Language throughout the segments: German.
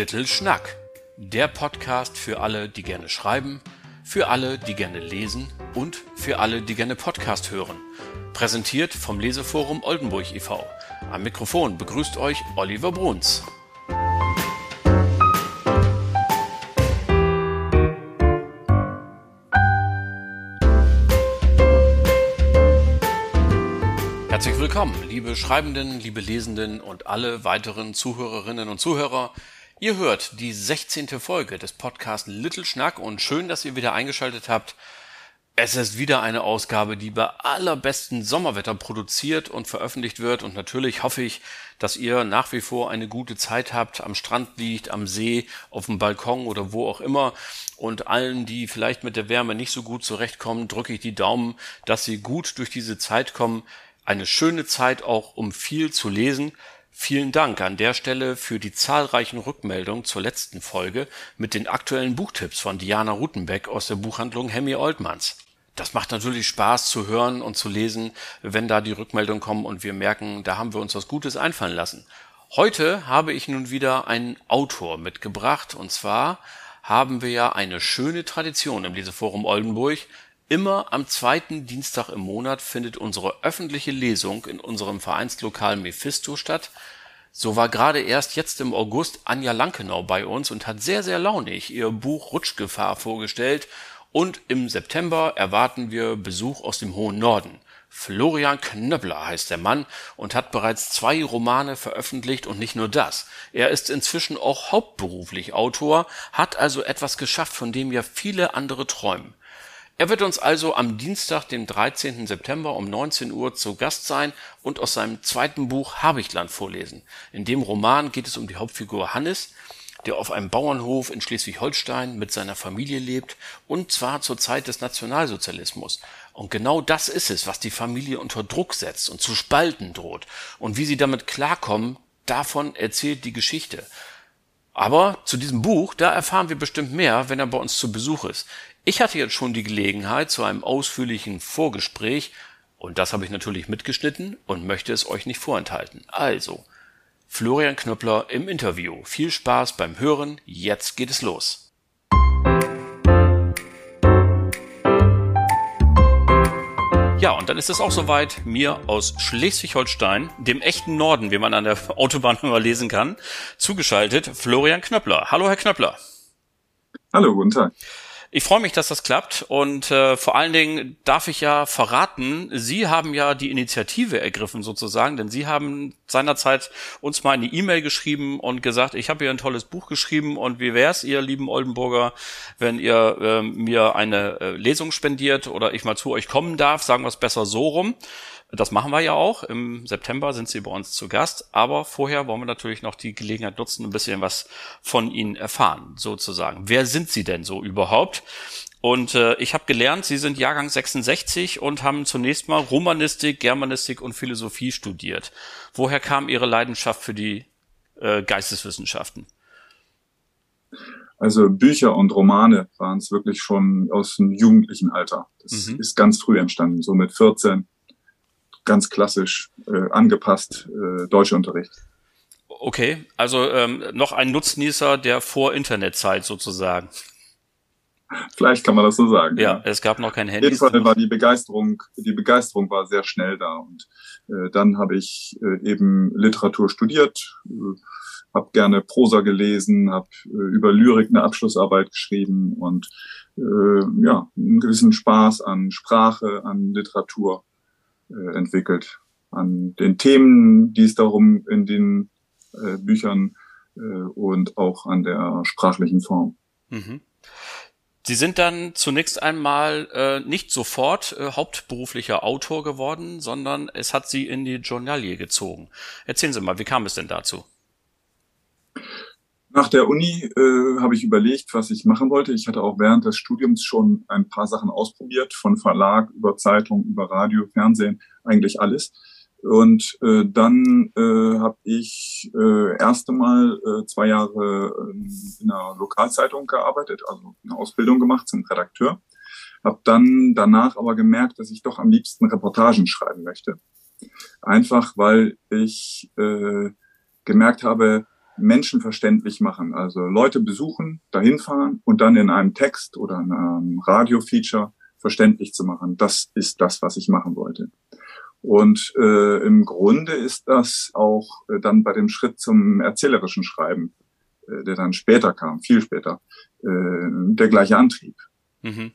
Little Schnack, der Podcast für alle, die gerne schreiben, für alle, die gerne lesen und für alle, die gerne Podcast hören. Präsentiert vom Leseforum Oldenburg e.V. Am Mikrofon begrüßt euch Oliver Bruns. Herzlich willkommen, liebe Schreibenden, liebe Lesenden und alle weiteren Zuhörerinnen und Zuhörer Ihr hört die 16. Folge des Podcasts Little Schnack und schön, dass ihr wieder eingeschaltet habt. Es ist wieder eine Ausgabe, die bei allerbesten Sommerwetter produziert und veröffentlicht wird und natürlich hoffe ich, dass ihr nach wie vor eine gute Zeit habt, am Strand liegt, am See, auf dem Balkon oder wo auch immer und allen, die vielleicht mit der Wärme nicht so gut zurechtkommen, drücke ich die Daumen, dass sie gut durch diese Zeit kommen. Eine schöne Zeit auch, um viel zu lesen. Vielen Dank an der Stelle für die zahlreichen Rückmeldungen zur letzten Folge mit den aktuellen Buchtipps von Diana Rutenbeck aus der Buchhandlung Hemmy Oldmanns. Das macht natürlich Spaß zu hören und zu lesen, wenn da die Rückmeldungen kommen und wir merken, da haben wir uns was Gutes einfallen lassen. Heute habe ich nun wieder einen Autor mitgebracht und zwar haben wir ja eine schöne Tradition im Leseforum Oldenburg, Immer am zweiten Dienstag im Monat findet unsere öffentliche Lesung in unserem Vereinslokal Mephisto statt. So war gerade erst jetzt im August Anja Lankenau bei uns und hat sehr, sehr launig ihr Buch Rutschgefahr vorgestellt. Und im September erwarten wir Besuch aus dem hohen Norden. Florian Knöppler heißt der Mann und hat bereits zwei Romane veröffentlicht und nicht nur das. Er ist inzwischen auch hauptberuflich Autor, hat also etwas geschafft, von dem ja viele andere träumen. Er wird uns also am Dienstag, dem 13. September um 19 Uhr zu Gast sein und aus seinem zweiten Buch Habichtland vorlesen. In dem Roman geht es um die Hauptfigur Hannes, der auf einem Bauernhof in Schleswig-Holstein mit seiner Familie lebt und zwar zur Zeit des Nationalsozialismus. Und genau das ist es, was die Familie unter Druck setzt und zu spalten droht. Und wie sie damit klarkommen, davon erzählt die Geschichte. Aber zu diesem Buch, da erfahren wir bestimmt mehr, wenn er bei uns zu Besuch ist. Ich hatte jetzt schon die Gelegenheit zu einem ausführlichen Vorgespräch und das habe ich natürlich mitgeschnitten und möchte es euch nicht vorenthalten. Also, Florian Knöppler im Interview. Viel Spaß beim Hören. Jetzt geht es los. Ja, und dann ist es auch soweit, mir aus Schleswig-Holstein, dem echten Norden, wie man an der Autobahn immer lesen kann, zugeschaltet Florian Knöppler. Hallo, Herr Knöppler. Hallo, guten Tag. Ich freue mich, dass das klappt und äh, vor allen Dingen darf ich ja verraten, Sie haben ja die Initiative ergriffen sozusagen, denn Sie haben seinerzeit uns mal eine E-Mail geschrieben und gesagt, ich habe hier ein tolles Buch geschrieben und wie wär's, ihr lieben Oldenburger, wenn ihr äh, mir eine äh, Lesung spendiert oder ich mal zu euch kommen darf, sagen wir es besser so rum. Das machen wir ja auch. Im September sind Sie bei uns zu Gast. Aber vorher wollen wir natürlich noch die Gelegenheit nutzen, ein bisschen was von Ihnen erfahren, sozusagen. Wer sind Sie denn so überhaupt? Und äh, ich habe gelernt, Sie sind Jahrgang 66 und haben zunächst mal Romanistik, Germanistik und Philosophie studiert. Woher kam Ihre Leidenschaft für die äh, Geisteswissenschaften? Also Bücher und Romane waren es wirklich schon aus dem jugendlichen Alter. Das mhm. ist ganz früh entstanden, so mit 14 ganz klassisch äh, angepasst äh, Deutschunterricht. Okay, also ähm, noch ein Nutznießer der Vor-Internet-Zeit sozusagen. Vielleicht kann man das so sagen. Ja, ja. es gab noch kein Handy. Auf jeden Fall war die Begeisterung, die Begeisterung war sehr schnell da und äh, dann habe ich äh, eben Literatur studiert, äh, habe gerne Prosa gelesen, habe äh, über Lyrik eine Abschlussarbeit geschrieben und äh, ja, einen gewissen Spaß an Sprache, an Literatur äh, entwickelt. An den Themen, die es darum in den äh, Büchern äh, und auch an der sprachlichen Form. Mhm. Sie sind dann zunächst einmal äh, nicht sofort äh, hauptberuflicher Autor geworden, sondern es hat Sie in die Journalie gezogen. Erzählen Sie mal, wie kam es denn dazu? Nach der Uni äh, habe ich überlegt, was ich machen wollte. Ich hatte auch während des Studiums schon ein paar Sachen ausprobiert, von Verlag über Zeitung, über Radio, Fernsehen, eigentlich alles. Und äh, dann äh, habe ich äh, erste Mal äh, zwei Jahre äh, in einer Lokalzeitung gearbeitet, also eine Ausbildung gemacht zum Redakteur. Habe dann danach aber gemerkt, dass ich doch am liebsten Reportagen schreiben möchte. Einfach weil ich äh, gemerkt habe, Menschen verständlich machen. Also Leute besuchen, dahin fahren und dann in einem Text oder in einem Radiofeature verständlich zu machen. Das ist das, was ich machen wollte. Und äh, im Grunde ist das auch äh, dann bei dem Schritt zum erzählerischen Schreiben, äh, der dann später kam, viel später, äh, der gleiche Antrieb. Mhm.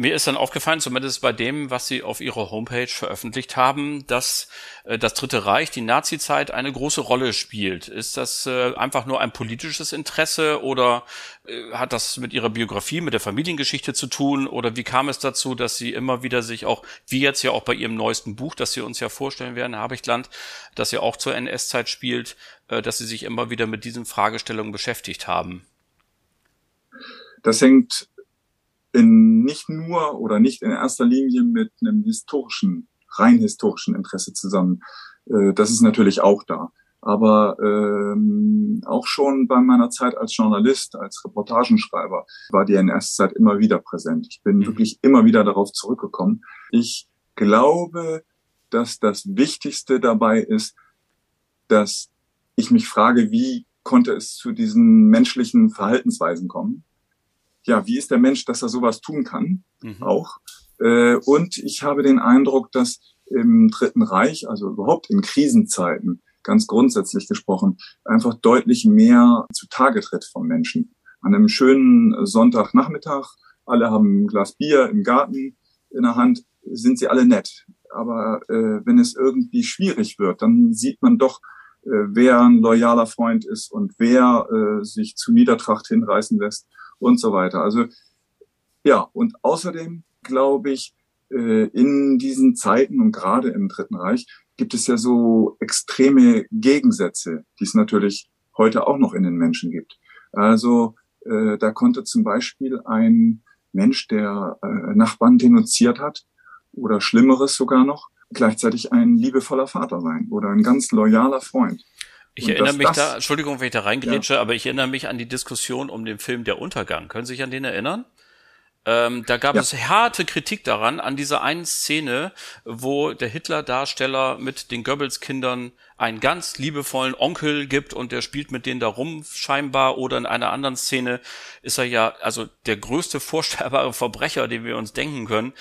Mir ist dann aufgefallen, zumindest bei dem, was Sie auf Ihrer Homepage veröffentlicht haben, dass äh, das Dritte Reich, die Nazizeit, eine große Rolle spielt. Ist das äh, einfach nur ein politisches Interesse oder äh, hat das mit Ihrer Biografie, mit der Familiengeschichte zu tun? Oder wie kam es dazu, dass Sie immer wieder sich auch, wie jetzt ja auch bei Ihrem neuesten Buch, das Sie uns ja vorstellen werden, Habichtland, das ja auch zur NS-Zeit spielt, dass Sie sich immer wieder mit diesen Fragestellungen beschäftigt haben? Das hängt in nicht nur oder nicht in erster Linie mit einem historischen, rein historischen Interesse zusammen. Äh, das ist natürlich auch da. Aber ähm, auch schon bei meiner Zeit als Journalist, als Reportagenschreiber war die NS-Zeit immer wieder präsent. Ich bin mhm. wirklich immer wieder darauf zurückgekommen. Ich glaube, dass das Wichtigste dabei ist, dass ich mich frage, wie konnte es zu diesen menschlichen Verhaltensweisen kommen? Ja, wie ist der Mensch, dass er sowas tun kann, mhm. auch. Äh, und ich habe den Eindruck, dass im Dritten Reich, also überhaupt in Krisenzeiten, ganz grundsätzlich gesprochen, einfach deutlich mehr zutage tritt vom Menschen. An einem schönen Sonntagnachmittag, alle haben ein Glas Bier im Garten in der Hand, sind sie alle nett. Aber äh, wenn es irgendwie schwierig wird, dann sieht man doch, äh, wer ein loyaler Freund ist und wer äh, sich zu Niedertracht hinreißen lässt und so weiter. Also ja, und außerdem glaube ich, äh, in diesen Zeiten und gerade im Dritten Reich gibt es ja so extreme Gegensätze, die es natürlich heute auch noch in den Menschen gibt. Also äh, da konnte zum Beispiel ein Mensch, der äh, Nachbarn denunziert hat oder Schlimmeres sogar noch, gleichzeitig ein liebevoller Vater sein oder ein ganz loyaler Freund. Ich und erinnere mich da, Entschuldigung, wenn ich da reingrätsche, ja. aber ich erinnere mich an die Diskussion um den Film Der Untergang. Können Sie sich an den erinnern? Ähm, da gab ja. es harte Kritik daran, an dieser einen Szene, wo der Hitler-Darsteller mit den Goebbels-Kindern einen ganz liebevollen Onkel gibt und der spielt mit denen da rum scheinbar oder in einer anderen Szene ist er ja also der größte vorstellbare Verbrecher, den wir uns denken können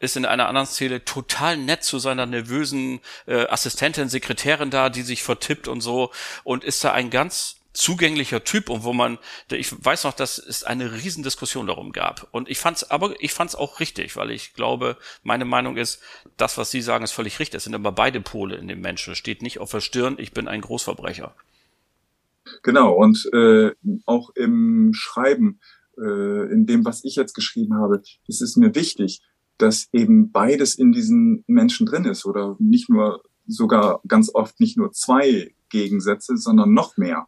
ist in einer anderen Szene total nett zu seiner nervösen äh, Assistentin, Sekretärin da, die sich vertippt und so und ist da ein ganz zugänglicher Typ und wo man, ich weiß noch, dass es eine Riesendiskussion darum gab. Und ich fand's, aber ich fand's auch richtig, weil ich glaube, meine Meinung ist, das, was Sie sagen, ist völlig richtig. Es sind immer beide Pole in dem Menschen. Es steht nicht auf der Stirn, ich bin ein Großverbrecher. Genau, und äh, auch im Schreiben, äh, in dem, was ich jetzt geschrieben habe, ist es mir wichtig, dass eben beides in diesen Menschen drin ist oder nicht nur sogar ganz oft nicht nur zwei Gegensätze, sondern noch mehr.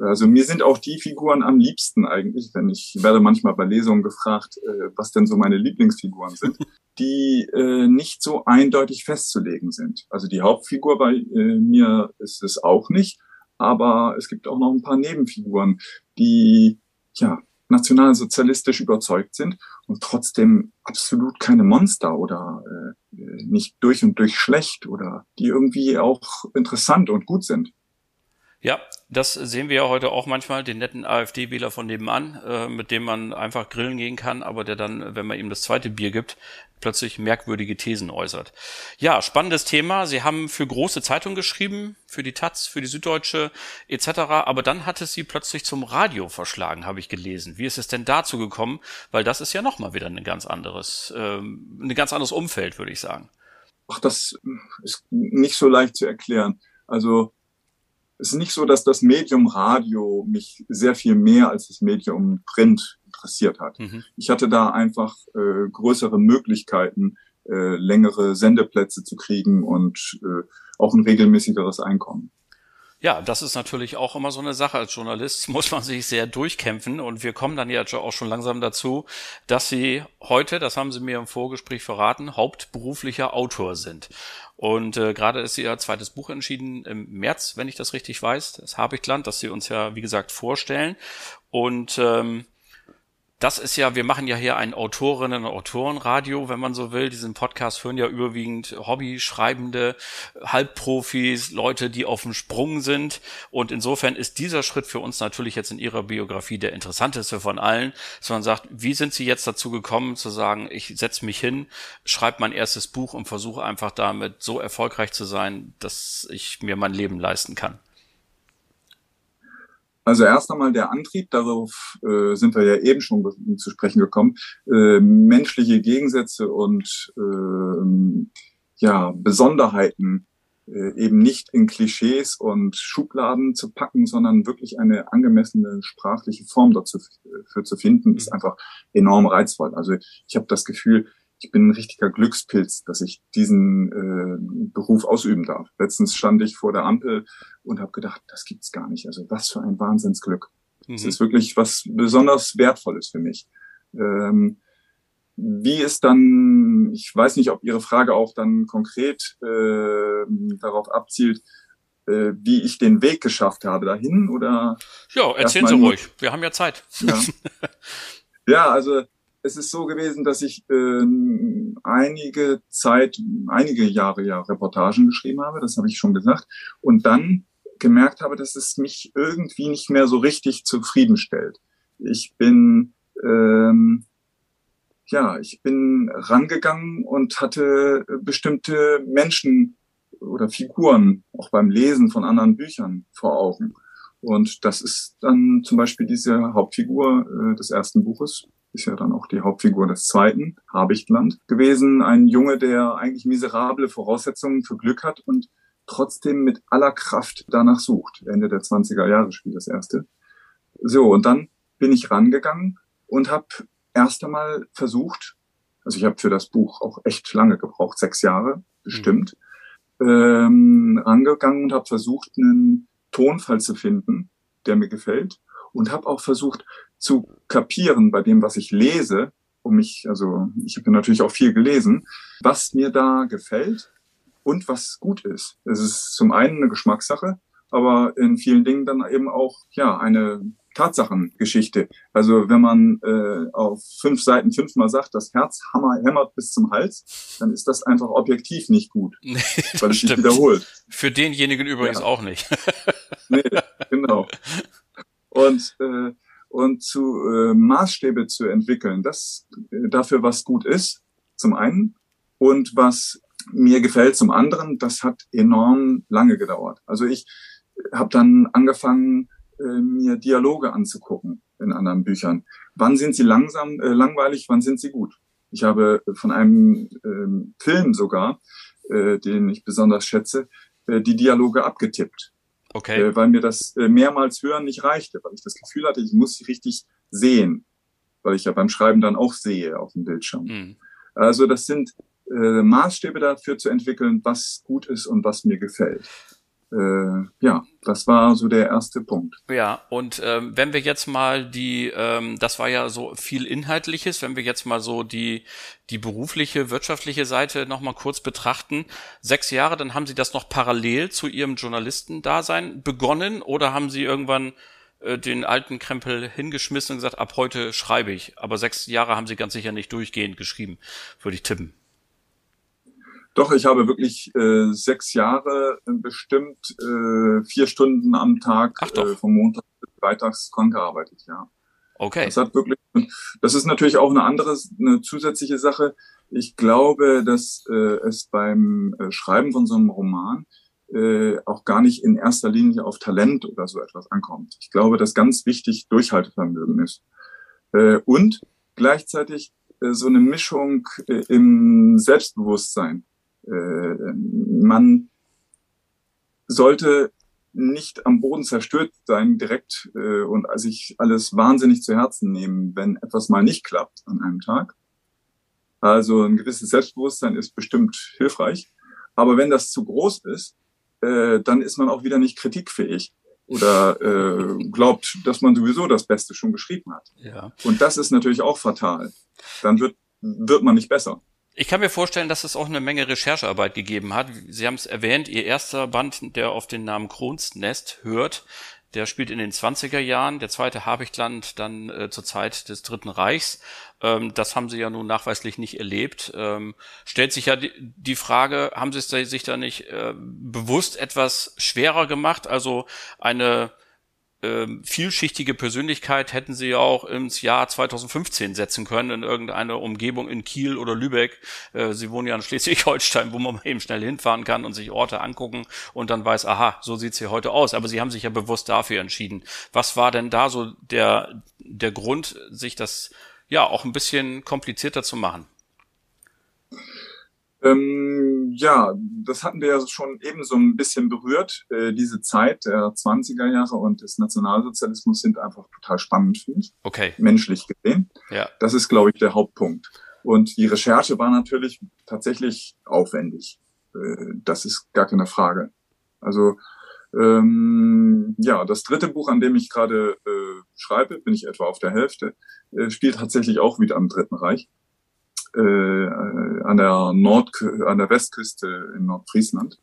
Also mir sind auch die Figuren am liebsten eigentlich, wenn ich werde manchmal bei Lesungen gefragt, äh, was denn so meine Lieblingsfiguren sind, die äh, nicht so eindeutig festzulegen sind. Also die Hauptfigur bei äh, mir ist es auch nicht, aber es gibt auch noch ein paar Nebenfiguren, die ja nationalsozialistisch überzeugt sind und trotzdem absolut keine Monster oder äh, nicht durch und durch schlecht oder die irgendwie auch interessant und gut sind. Ja, das sehen wir ja heute auch manchmal, den netten AfD-Wähler von nebenan, äh, mit dem man einfach grillen gehen kann, aber der dann, wenn man ihm das zweite Bier gibt, plötzlich merkwürdige Thesen äußert. Ja, spannendes Thema. Sie haben für große Zeitungen geschrieben, für die Taz, für die Süddeutsche etc., aber dann hat es Sie plötzlich zum Radio verschlagen, habe ich gelesen. Wie ist es denn dazu gekommen? Weil das ist ja nochmal wieder ein ganz anderes, ähm, ein ganz anderes Umfeld, würde ich sagen. Ach, das ist nicht so leicht zu erklären. Also es ist nicht so, dass das Medium Radio mich sehr viel mehr als das Medium Print interessiert hat. Mhm. Ich hatte da einfach äh, größere Möglichkeiten, äh, längere Sendeplätze zu kriegen und äh, auch ein regelmäßigeres Einkommen. Ja, das ist natürlich auch immer so eine Sache. Als Journalist muss man sich sehr durchkämpfen und wir kommen dann ja auch schon langsam dazu, dass Sie heute, das haben Sie mir im Vorgespräch verraten, hauptberuflicher Autor sind. Und äh, gerade ist Ihr zweites Buch entschieden im März, wenn ich das richtig weiß, das Habichtland, das Sie uns ja, wie gesagt, vorstellen. Und ähm, das ist ja, wir machen ja hier ein Autorinnen- und Autorenradio, wenn man so will. Diesen Podcast hören ja überwiegend Hobby-Schreibende, Halbprofis, Leute, die auf dem Sprung sind. Und insofern ist dieser Schritt für uns natürlich jetzt in Ihrer Biografie der interessanteste von allen, dass man sagt, wie sind Sie jetzt dazu gekommen zu sagen, ich setze mich hin, schreibe mein erstes Buch und versuche einfach damit so erfolgreich zu sein, dass ich mir mein Leben leisten kann? Also erst einmal der Antrieb, darauf äh, sind wir ja eben schon zu sprechen gekommen, äh, menschliche Gegensätze und äh, ja, Besonderheiten äh, eben nicht in Klischees und Schubladen zu packen, sondern wirklich eine angemessene sprachliche Form dazu für zu finden, ist mhm. einfach enorm reizvoll. Also ich habe das Gefühl, ich bin ein richtiger Glückspilz, dass ich diesen äh, Beruf ausüben darf. Letztens stand ich vor der Ampel und habe gedacht, das gibt's gar nicht. Also was für ein Wahnsinnsglück. Mhm. Es ist wirklich was besonders Wertvolles für mich. Ähm, wie es dann, ich weiß nicht, ob Ihre Frage auch dann konkret äh, darauf abzielt, äh, wie ich den Weg geschafft habe dahin oder? Ja, erzählen Sie ruhig. Wir haben ja Zeit. Ja, ja also es ist so gewesen, dass ich äh, einige Zeit, einige Jahre ja Reportagen geschrieben habe, das habe ich schon gesagt, und dann gemerkt habe, dass es mich irgendwie nicht mehr so richtig zufriedenstellt. Ich bin ähm, ja, ich bin rangegangen und hatte bestimmte Menschen oder Figuren auch beim Lesen von anderen Büchern vor Augen. Und das ist dann zum Beispiel diese Hauptfigur äh, des ersten Buches, ist ja dann auch die Hauptfigur des zweiten, Habichtland, gewesen. Ein Junge, der eigentlich miserable Voraussetzungen für Glück hat und trotzdem mit aller Kraft danach sucht. Ende der 20er Jahre spielt das erste. So, und dann bin ich rangegangen und habe erst einmal versucht, also ich habe für das Buch auch echt lange gebraucht, sechs Jahre bestimmt, mhm. ähm, rangegangen und habe versucht, einen Tonfall zu finden, der mir gefällt und habe auch versucht zu kapieren bei dem, was ich lese, um mich, also ich habe natürlich auch viel gelesen, was mir da gefällt und was gut ist. Es ist zum einen eine Geschmackssache, aber in vielen Dingen dann eben auch ja eine Tatsachengeschichte. Also wenn man äh, auf fünf Seiten fünfmal sagt, das Herz hammer, hämmert bis zum Hals, dann ist das einfach objektiv nicht gut, nee, weil es sich wiederholt. Für denjenigen übrigens ja. auch nicht. nee, genau. Und äh, und zu äh, Maßstäbe zu entwickeln, das äh, dafür was gut ist, zum einen und was mir gefällt zum anderen, das hat enorm lange gedauert. Also ich habe dann angefangen, äh, mir Dialoge anzugucken in anderen Büchern. Wann sind sie langsam, äh, langweilig, wann sind sie gut? Ich habe von einem ähm, Film sogar, äh, den ich besonders schätze, äh, die Dialoge abgetippt. Okay. Äh, weil mir das äh, mehrmals hören nicht reichte, weil ich das Gefühl hatte, ich muss sie richtig sehen, weil ich ja beim Schreiben dann auch sehe auf dem Bildschirm. Mhm. Also das sind äh, Maßstäbe dafür zu entwickeln, was gut ist und was mir gefällt äh, ja, das war so der erste Punkt. Ja, und ähm, wenn wir jetzt mal die, ähm, das war ja so viel Inhaltliches, wenn wir jetzt mal so die, die berufliche, wirtschaftliche Seite nochmal kurz betrachten. Sechs Jahre, dann haben Sie das noch parallel zu Ihrem Journalistendasein begonnen oder haben Sie irgendwann äh, den alten Krempel hingeschmissen und gesagt, ab heute schreibe ich. Aber sechs Jahre haben Sie ganz sicher nicht durchgehend geschrieben, würde ich tippen. Doch, ich habe wirklich äh, sechs Jahre bestimmt äh, vier Stunden am Tag äh, vom Montag bis Freitags dran gearbeitet, ja. Okay. Das hat wirklich, das ist natürlich auch eine andere, eine zusätzliche Sache. Ich glaube, dass äh, es beim äh, Schreiben von so einem Roman äh, auch gar nicht in erster Linie auf Talent oder so etwas ankommt. Ich glaube, dass ganz wichtig Durchhaltevermögen ist. Äh, und gleichzeitig äh, so eine Mischung äh, im Selbstbewusstsein. Äh, man sollte nicht am Boden zerstört sein direkt äh, und sich alles wahnsinnig zu Herzen nehmen, wenn etwas mal nicht klappt an einem Tag. Also ein gewisses Selbstbewusstsein ist bestimmt hilfreich. Aber wenn das zu groß ist, äh, dann ist man auch wieder nicht kritikfähig oder äh, glaubt, dass man sowieso das Beste schon geschrieben hat. Ja. Und das ist natürlich auch fatal. Dann wird, wird man nicht besser. Ich kann mir vorstellen, dass es auch eine Menge Recherchearbeit gegeben hat. Sie haben es erwähnt, Ihr erster Band, der auf den Namen Kronsnest hört, Der spielt in den 20er Jahren, der zweite Habichtland dann äh, zur Zeit des Dritten Reichs. Ähm, das haben sie ja nun nachweislich nicht erlebt. Ähm, stellt sich ja die, die Frage, haben sie es sich da nicht äh, bewusst etwas schwerer gemacht? Also eine ähm, vielschichtige Persönlichkeit hätten sie ja auch ins Jahr 2015 setzen können in irgendeine Umgebung in Kiel oder Lübeck. Äh, sie wohnen ja in Schleswig-Holstein, wo man eben schnell hinfahren kann und sich Orte angucken und dann weiß, aha, so sieht's hier heute aus. Aber sie haben sich ja bewusst dafür entschieden. Was war denn da so der, der Grund, sich das ja auch ein bisschen komplizierter zu machen? Ähm, ja, das hatten wir ja schon eben so ein bisschen berührt. Äh, diese Zeit der 20er Jahre und des Nationalsozialismus sind einfach total spannend, finde ich. Okay. Menschlich gesehen. Ja. Das ist, glaube ich, der Hauptpunkt. Und die Recherche war natürlich tatsächlich aufwendig. Äh, das ist gar keine Frage. Also ähm, ja, das dritte Buch, an dem ich gerade äh, schreibe, bin ich etwa auf der Hälfte, äh, spielt tatsächlich auch wieder am Dritten Reich äh, an der Nord an der Westküste in Nordfriesland.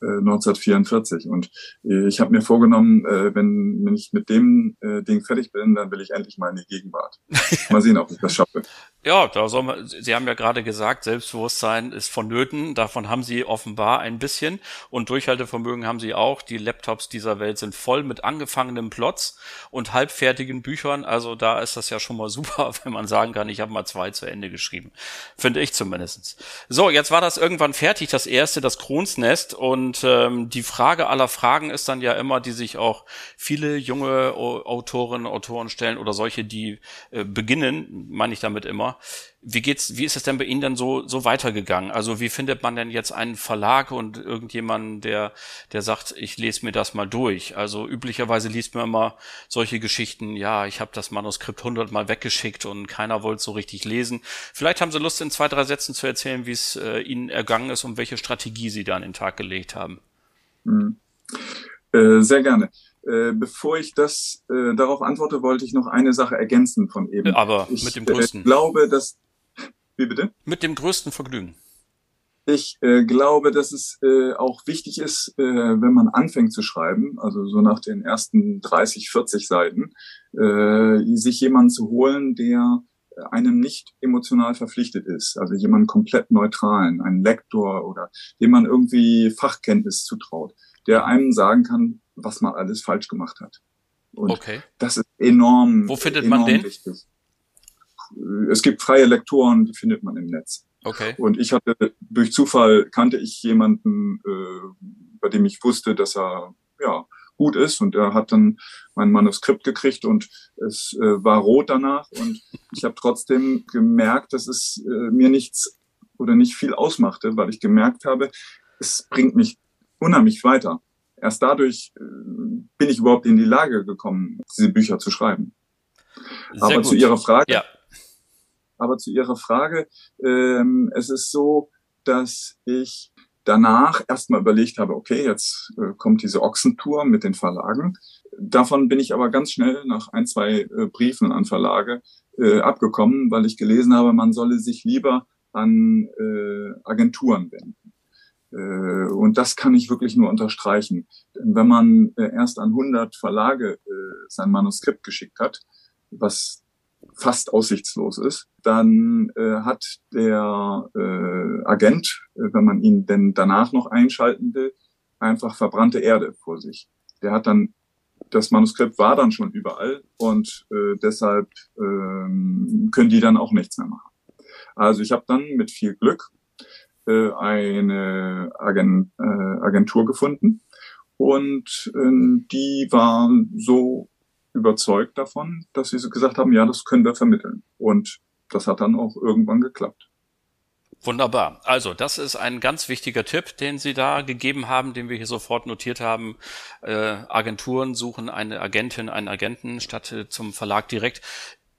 1944. Äh, Und äh, ich habe mir vorgenommen, äh, wenn, wenn ich mit dem Ding fertig bin, dann will ich endlich mal in die Gegenwart. Mal sehen, ob ich das schaffe. Ja, da soll man, Sie haben ja gerade gesagt, Selbstbewusstsein ist vonnöten. Davon haben Sie offenbar ein bisschen. Und Durchhaltevermögen haben Sie auch. Die Laptops dieser Welt sind voll mit angefangenem Plots und halbfertigen Büchern. Also da ist das ja schon mal super, wenn man sagen kann, ich habe mal zwei zu Ende geschrieben. Finde ich zumindestens. So, jetzt war das irgendwann fertig, das erste, das Kronsnest. Und ähm, die Frage aller Fragen ist dann ja immer, die sich auch viele junge Autorinnen, Autoren stellen oder solche, die äh, beginnen, meine ich damit immer wie geht's, wie ist es denn bei Ihnen dann so, so weitergegangen? Also wie findet man denn jetzt einen Verlag und irgendjemanden, der, der sagt, ich lese mir das mal durch? Also üblicherweise liest man immer solche Geschichten, ja, ich habe das Manuskript hundertmal weggeschickt und keiner wollte so richtig lesen. Vielleicht haben Sie Lust, in zwei, drei Sätzen zu erzählen, wie es äh, Ihnen ergangen ist und welche Strategie Sie da an den Tag gelegt haben. Mhm. Äh, sehr gerne. Äh, bevor ich das äh, darauf antworte, wollte ich noch eine Sache ergänzen von eben. Aber ich, mit dem größten. Ich äh, glaube, dass wie bitte? Mit dem größten Vergnügen. Ich äh, glaube, dass es äh, auch wichtig ist, äh, wenn man anfängt zu schreiben, also so nach den ersten 30, 40 Seiten, äh, sich jemanden zu holen, der einem nicht emotional verpflichtet ist, also jemanden komplett neutralen, einen Lektor oder dem man irgendwie Fachkenntnis zutraut, der einem sagen kann, was man alles falsch gemacht hat. Und okay. das ist enorm. Wo findet enorm man den? Wichtig es gibt freie Lektoren, die findet man im Netz. Okay. Und ich hatte durch Zufall kannte ich jemanden, äh, bei dem ich wusste, dass er ja gut ist und er hat dann mein Manuskript gekriegt und es äh, war rot danach und ich habe trotzdem gemerkt, dass es äh, mir nichts oder nicht viel ausmachte, weil ich gemerkt habe, es bringt mich unheimlich weiter. Erst dadurch äh, bin ich überhaupt in die Lage gekommen, diese Bücher zu schreiben. Sehr Aber gut. zu Ihrer Frage, ja. Aber zu Ihrer Frage, ähm, es ist so, dass ich danach erstmal überlegt habe, okay, jetzt äh, kommt diese Ochsentour mit den Verlagen. Davon bin ich aber ganz schnell nach ein, zwei äh, Briefen an Verlage äh, abgekommen, weil ich gelesen habe, man solle sich lieber an äh, Agenturen wenden. Äh, und das kann ich wirklich nur unterstreichen. Wenn man äh, erst an 100 Verlage äh, sein Manuskript geschickt hat, was fast aussichtslos ist, dann äh, hat der äh, Agent, äh, wenn man ihn denn danach noch einschalten will, einfach verbrannte Erde vor sich. Der hat dann, das Manuskript war dann schon überall und äh, deshalb ähm, können die dann auch nichts mehr machen. Also ich habe dann mit viel Glück äh, eine Agent, äh, Agentur gefunden und äh, die war so überzeugt davon, dass sie gesagt haben, ja, das können wir vermitteln. Und das hat dann auch irgendwann geklappt. Wunderbar. Also, das ist ein ganz wichtiger Tipp, den Sie da gegeben haben, den wir hier sofort notiert haben. Äh, Agenturen suchen eine Agentin, einen Agenten statt äh, zum Verlag direkt.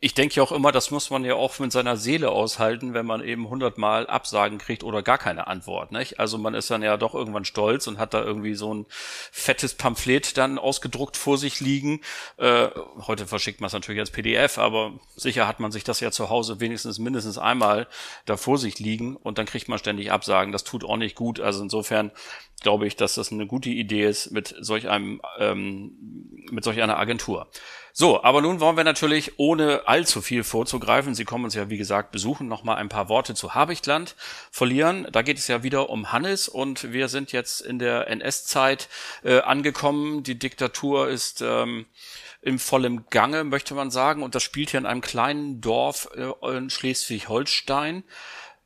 Ich denke ja auch immer, das muss man ja auch mit seiner Seele aushalten, wenn man eben hundertmal Absagen kriegt oder gar keine Antwort. Nicht? Also man ist dann ja doch irgendwann stolz und hat da irgendwie so ein fettes Pamphlet dann ausgedruckt vor sich liegen. Äh, heute verschickt man es natürlich als PDF, aber sicher hat man sich das ja zu Hause wenigstens mindestens einmal da vor sich liegen und dann kriegt man ständig Absagen. Das tut auch nicht gut. Also insofern glaube ich, dass das eine gute Idee ist mit solch einem, ähm, mit solch einer Agentur. So, aber nun wollen wir natürlich, ohne allzu viel vorzugreifen, Sie kommen uns ja wie gesagt besuchen, nochmal ein paar Worte zu Habichtland verlieren. Da geht es ja wieder um Hannes und wir sind jetzt in der NS-Zeit äh, angekommen. Die Diktatur ist ähm, im vollen Gange, möchte man sagen, und das spielt hier in einem kleinen Dorf äh, in Schleswig-Holstein.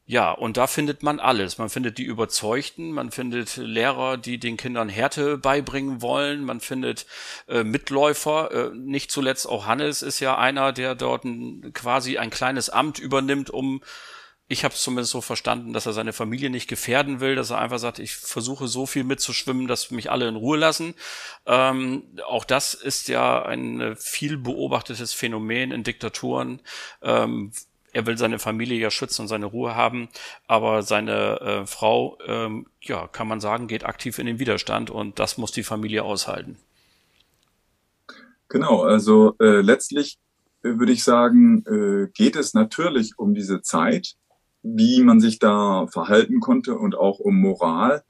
Ja, und da findet man alles. Man findet die Überzeugten, man findet Lehrer, die den Kindern Härte beibringen wollen, man findet äh, Mitläufer. Äh, nicht zuletzt auch Hannes ist ja einer, der dort ein, quasi ein kleines Amt übernimmt, um ich habe es zumindest so verstanden, dass er seine Familie nicht gefährden will, dass er einfach sagt, ich versuche so viel mitzuschwimmen, dass mich alle in Ruhe lassen. Ähm, auch das ist ja ein äh, viel beobachtetes Phänomen in Diktaturen. Ähm, er will seine Familie ja schützen und seine Ruhe haben, aber seine äh, Frau, ähm, ja, kann man sagen, geht aktiv in den Widerstand und das muss die Familie aushalten. Genau, also äh, letztlich äh, würde ich sagen, äh, geht es natürlich um diese Zeit, wie man sich da verhalten konnte und auch um Moral,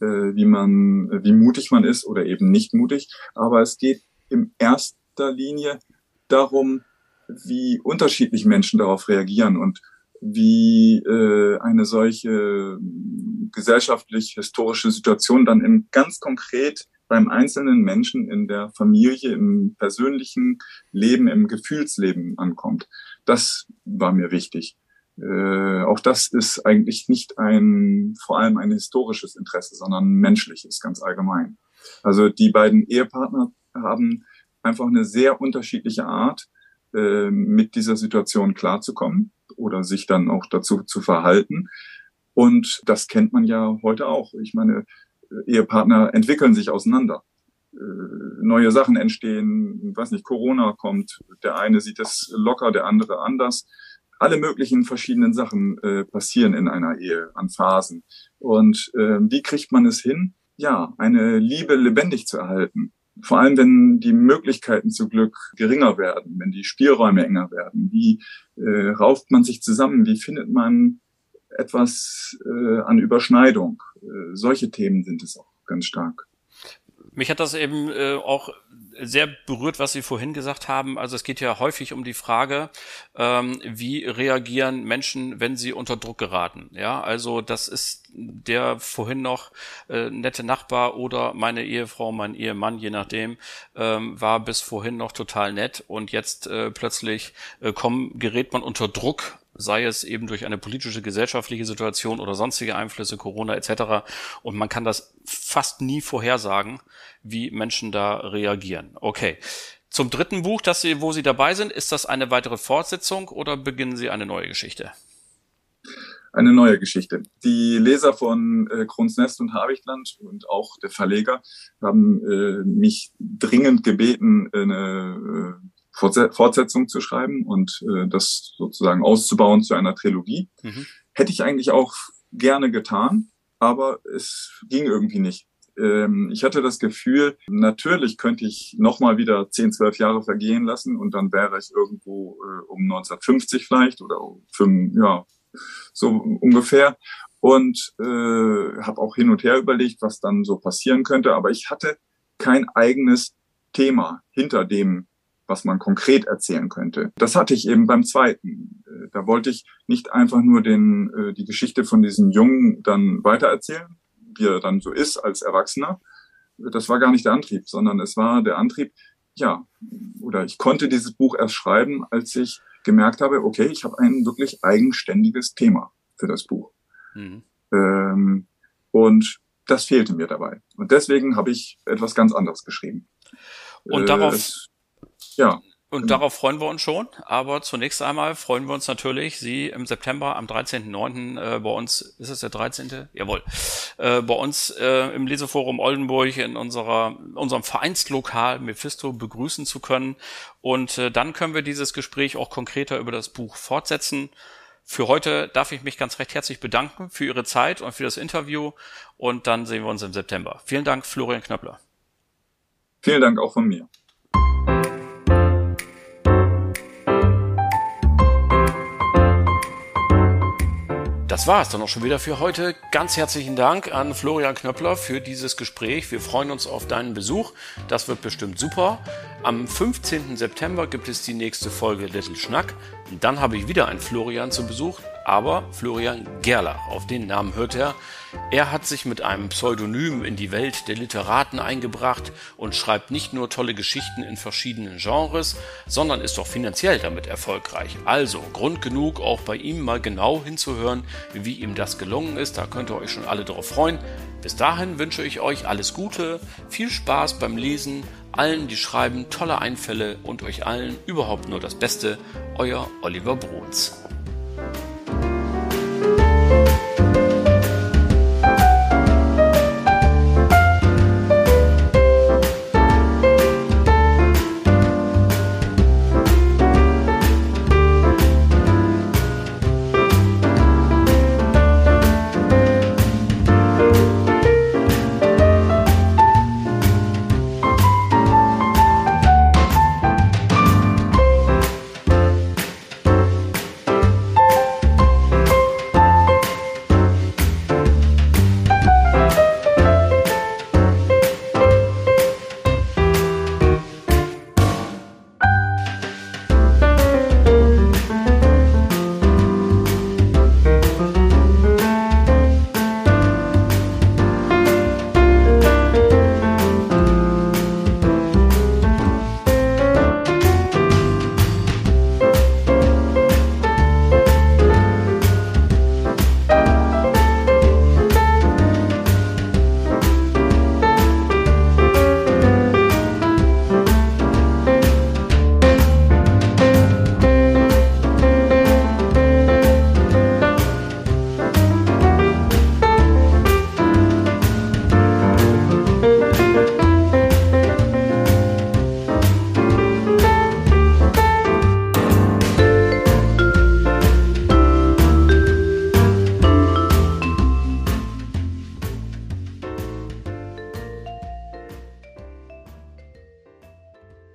äh, wie man, wie mutig man ist oder eben nicht mutig. Aber es geht in erster Linie darum, wie unterschiedlich Menschen darauf reagieren und wie äh, eine solche gesellschaftlich-historische Situation dann in ganz konkret beim einzelnen Menschen in der Familie, im persönlichen Leben, im Gefühlsleben ankommt. Das war mir wichtig. Äh, auch das ist eigentlich nicht ein, vor allem ein historisches Interesse, sondern menschliches, ganz allgemein. Also die beiden Ehepartner haben einfach eine sehr unterschiedliche Art, äh, mit dieser Situation klarzukommen oder sich dann auch dazu zu verhalten. Und das kennt man ja heute auch. Ich meine, Ehepartner entwickeln sich auseinander. Äh, neue Sachen entstehen, weiß nicht, Corona kommt, der eine sieht es locker, der andere anders. Alle möglichen verschiedenen Sachen äh, passieren in einer Ehe an Phasen. Und äh, wie kriegt man es hin, ja, eine Liebe lebendig zu erhalten? Vor allem wenn die Möglichkeiten zu Glück geringer werden, wenn die Spielräume enger werden, wie äh, rauft man sich zusammen, wie findet man etwas äh, an Überschneidung? Äh, solche Themen sind es auch ganz stark. Mich hat das eben äh, auch sehr berührt, was Sie vorhin gesagt haben. Also es geht ja häufig um die Frage, ähm, wie reagieren Menschen, wenn sie unter Druck geraten. Ja, also das ist der vorhin noch äh, nette Nachbar oder meine Ehefrau, mein Ehemann, je nachdem, ähm, war bis vorhin noch total nett und jetzt äh, plötzlich äh, komm, gerät man unter Druck sei es eben durch eine politische, gesellschaftliche Situation oder sonstige Einflüsse, Corona etc. Und man kann das fast nie vorhersagen, wie Menschen da reagieren. Okay. Zum dritten Buch, das Sie, wo Sie dabei sind, ist das eine weitere Fortsetzung oder beginnen Sie eine neue Geschichte? Eine neue Geschichte. Die Leser von äh, Kronsnest und Habichtland und auch der Verleger haben äh, mich dringend gebeten, eine äh, Fortsetzung zu schreiben und äh, das sozusagen auszubauen zu einer Trilogie. Mhm. Hätte ich eigentlich auch gerne getan, aber es ging irgendwie nicht. Ähm, ich hatte das Gefühl, natürlich könnte ich nochmal wieder 10, 12 Jahre vergehen lassen und dann wäre ich irgendwo äh, um 1950 vielleicht oder um, ja, so ungefähr. Und äh, habe auch hin und her überlegt, was dann so passieren könnte. Aber ich hatte kein eigenes Thema hinter dem was man konkret erzählen könnte. Das hatte ich eben beim zweiten. Äh, da wollte ich nicht einfach nur den, äh, die Geschichte von diesem Jungen dann weitererzählen, wie er dann so ist als Erwachsener. Das war gar nicht der Antrieb, sondern es war der Antrieb, ja, oder ich konnte dieses Buch erst schreiben, als ich gemerkt habe, okay, ich habe ein wirklich eigenständiges Thema für das Buch. Mhm. Ähm, und das fehlte mir dabei. Und deswegen habe ich etwas ganz anderes geschrieben. Und darauf, äh, ja. Und genau. darauf freuen wir uns schon. Aber zunächst einmal freuen wir uns natürlich, Sie im September am 13.09. Äh, bei uns, ist es der 13.? Jawohl. Äh, bei uns äh, im Leseforum Oldenburg in unserer, unserem Vereinslokal Mephisto begrüßen zu können. Und äh, dann können wir dieses Gespräch auch konkreter über das Buch fortsetzen. Für heute darf ich mich ganz recht herzlich bedanken für Ihre Zeit und für das Interview. Und dann sehen wir uns im September. Vielen Dank, Florian Knöppler. Vielen Dank auch von mir. Das war es dann auch schon wieder für heute. Ganz herzlichen Dank an Florian Knöppler für dieses Gespräch. Wir freuen uns auf deinen Besuch. Das wird bestimmt super. Am 15. September gibt es die nächste Folge Little Schnack. Dann habe ich wieder einen Florian zu Besuch, aber Florian Gerlach. Auf den Namen hört er. Er hat sich mit einem Pseudonym in die Welt der Literaten eingebracht und schreibt nicht nur tolle Geschichten in verschiedenen Genres, sondern ist auch finanziell damit erfolgreich. Also Grund genug, auch bei ihm mal genau hinzuhören, wie ihm das gelungen ist. Da könnt ihr euch schon alle darauf freuen. Bis dahin wünsche ich euch alles Gute, viel Spaß beim Lesen, allen, die schreiben, tolle Einfälle und euch allen überhaupt nur das Beste. Euer Oliver Bruns.